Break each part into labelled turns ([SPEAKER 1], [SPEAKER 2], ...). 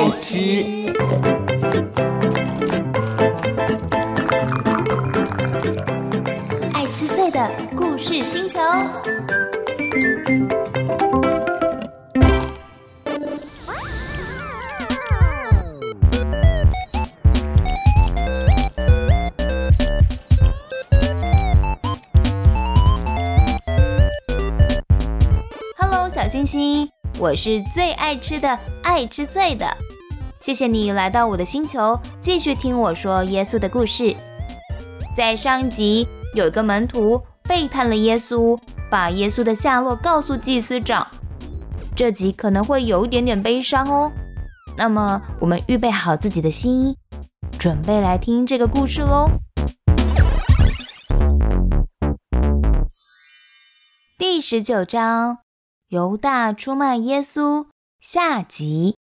[SPEAKER 1] 爱吃，爱吃脆的故事星球。Hello，小星星，我是最爱吃的爱吃脆的。谢谢你来到我的星球，继续听我说耶稣的故事。在上一集，有一个门徒背叛了耶稣，把耶稣的下落告诉祭司长。这集可能会有一点点悲伤哦。那么，我们预备好自己的心，准备来听这个故事喽。第十九章：犹大出卖耶稣下集。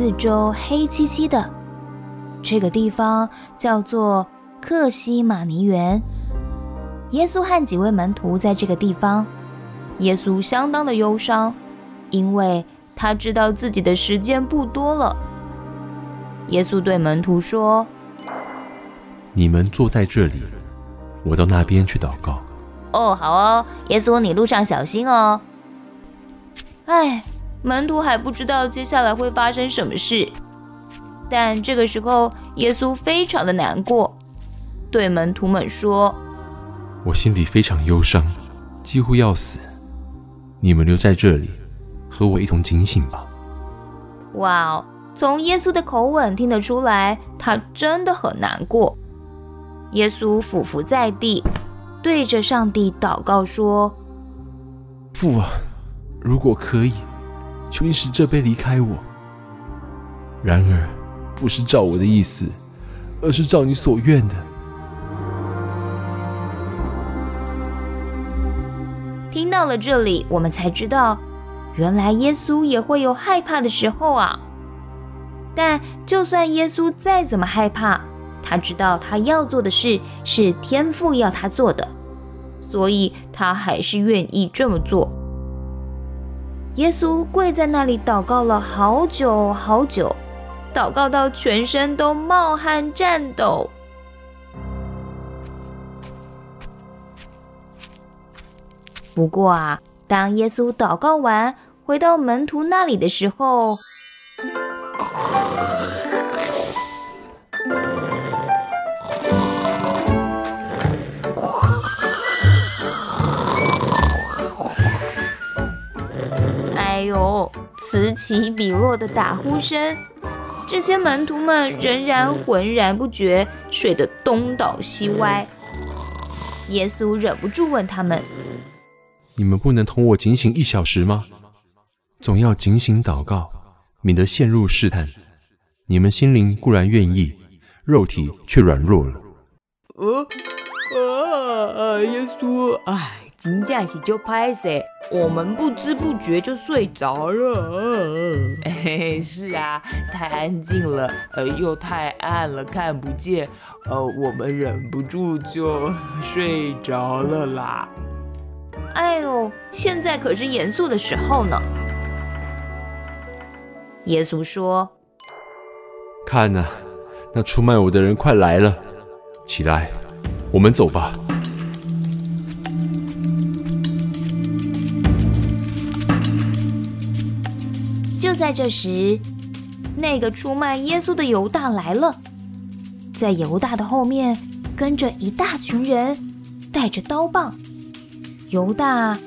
[SPEAKER 1] 四周黑漆漆的，这个地方叫做克西马尼园。耶稣和几位门徒在这个地方。耶稣相当的忧伤，因为他知道自己的时间不多了。耶稣对门徒说：“
[SPEAKER 2] 你们坐在这里，我到那边去祷告。”
[SPEAKER 1] 哦，好哦，耶稣，你路上小心哦。哎，门徒还不知道接下来会发生什么事，但这个时候，耶稣非常的难过，对门徒们说：“
[SPEAKER 2] 我心里非常忧伤，几乎要死。你们留在这里，和我一同警醒吧。”
[SPEAKER 1] 哇哦，从耶稣的口吻听得出来，他真的很难过。耶稣俯伏在地。对着上帝祷告说：“
[SPEAKER 2] 父啊，如果可以，求你使这杯离开我。然而，不是照我的意思，而是照你所愿的。”
[SPEAKER 1] 听到了这里，我们才知道，原来耶稣也会有害怕的时候啊。但就算耶稣再怎么害怕，他知道他要做的事是天父要他做的，所以他还是愿意这么做。耶稣跪在那里祷告了好久好久，祷告到全身都冒汗颤抖。不过啊，当耶稣祷告完回到门徒那里的时候，此起彼落的打呼声，这些门徒们仍然浑然不觉，睡得东倒西歪。耶稣忍不住问他们：“
[SPEAKER 2] 你们不能同我警醒一小时吗？总要警醒祷告，免得陷入试探。你们心灵固然愿意，肉体却软弱了。”
[SPEAKER 3] 哦，啊，耶稣，哎。真正是就拍死，我们不知不觉就睡着了。哎，是啊，太安静了，呃，又太暗了，看不见，呃，我们忍不住就睡着了啦。
[SPEAKER 1] 哎呦，现在可是严肃的时候呢。耶稣说：“
[SPEAKER 2] 看呐，那出卖我的人快来了，起来，我们走吧。”
[SPEAKER 1] 就在这时，那个出卖耶稣的犹大来了，在犹大的后面跟着一大群人，带着刀棒。犹大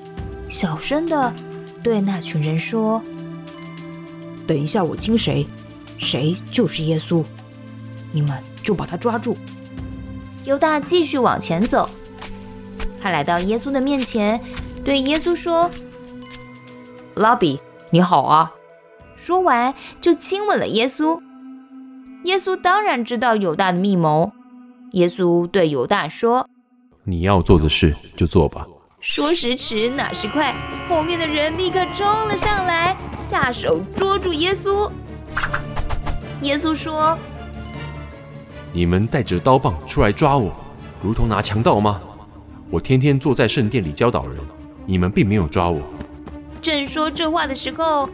[SPEAKER 1] 小声的对那群人说：“
[SPEAKER 3] 等一下，我亲谁，谁就是耶稣，你们就把他抓住。”
[SPEAKER 1] 犹大继续往前走，他来到耶稣的面前，对耶稣说：“
[SPEAKER 3] 拉比，你好啊。”
[SPEAKER 1] 说完，就亲吻了耶稣。耶稣当然知道犹大的密谋。耶稣对犹大说：“
[SPEAKER 2] 你要做的事就做吧。”
[SPEAKER 1] 说时迟，那时快，后面的人立刻冲了上来，下手捉住耶稣。耶稣说：“
[SPEAKER 2] 你们带着刀棒出来抓我，如同拿强盗吗？我天天坐在圣殿里教导人，你们并没有抓我。”
[SPEAKER 1] 正说这话的时候，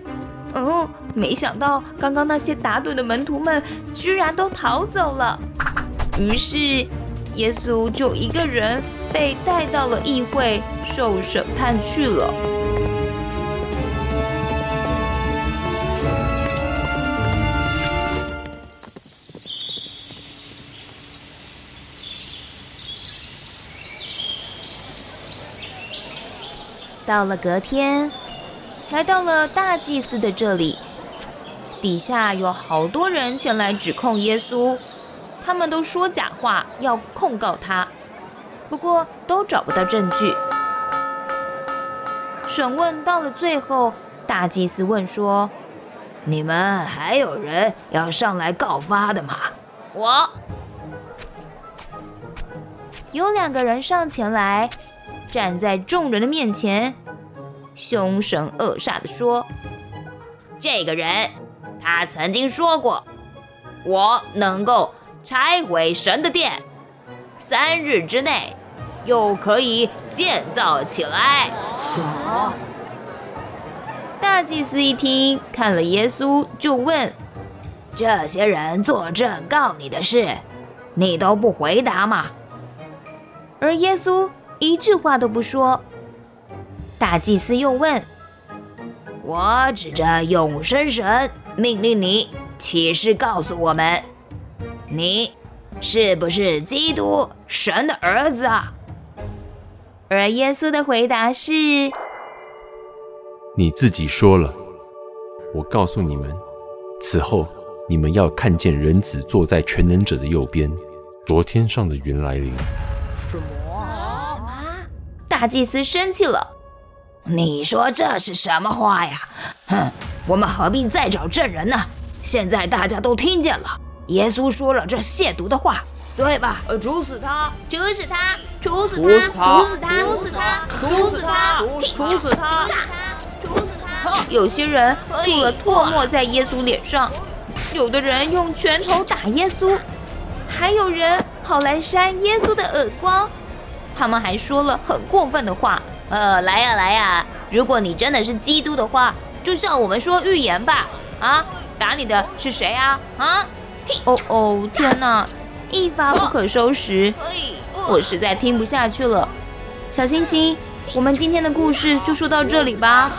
[SPEAKER 1] 嗯，没想到刚刚那些打盹的门徒们居然都逃走了。于是耶稣就一个人被带到了议会受审判去了。到了隔天，来到了大祭司的这里，底下有好多人前来指控耶稣，他们都说假话要控告他，不过都找不到证据。审问到了最后，大祭司问说：“
[SPEAKER 3] 你们还有人要上来告发的吗？”
[SPEAKER 1] 我有两个人上前来。站在众人的面前，凶神恶煞地说：“这个人，他曾经说过，我能够拆毁神的殿，三日之内又可以建造起来。”
[SPEAKER 3] 什么？
[SPEAKER 1] 大祭司一听，看了耶稣，就问：“
[SPEAKER 3] 这些人作证告你的事，你都不回答吗？”
[SPEAKER 1] 而耶稣。一句话都不说。大祭司又问：“
[SPEAKER 3] 我指着永生神命令你起誓告诉我们，你是不是基督神的儿子啊？”
[SPEAKER 1] 而耶稣的回答是：“
[SPEAKER 2] 你自己说了。我告诉你们，此后你们要看见人子坐在全能者的右边，昨天上的云来临。”
[SPEAKER 3] 什么？
[SPEAKER 1] 大祭司生气了，
[SPEAKER 3] 你说这是什么话呀？哼，我们何必再找证人呢？现在大家都听见了，耶稣说了这亵渎的话，对吧？
[SPEAKER 1] 呃，处死他，处死他，处死他，处死他，处死他，处死他，处死他，处死他。有些人吐了唾沫在耶稣脸上，有的人用拳头打耶稣，还有人跑来扇耶稣的耳光。他们还说了很过分的话，呃，来呀来呀！如果你真的是基督的话，就向我们说预言吧！啊，打你的是谁啊？啊！哦哦，天哪，一发不可收拾！我实在听不下去了。小星星，我们今天的故事就说到这里吧。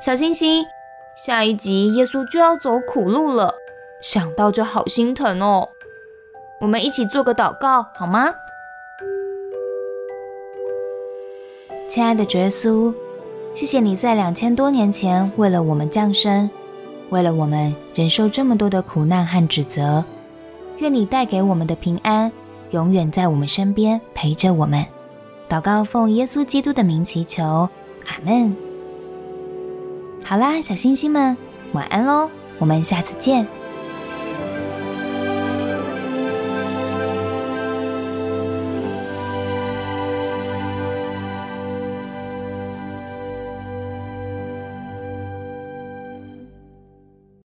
[SPEAKER 1] 小星星，下一集耶稣就要走苦路了，想到就好心疼哦。我们一起做个祷告好吗？亲爱的耶稣，谢谢你在两千多年前为了我们降生，为了我们忍受这么多的苦难和指责。愿你带给我们的平安，永远在我们身边陪着我们。祷告奉耶稣基督的名祈求，阿门。好啦，小星星们，晚安喽！我们下次见。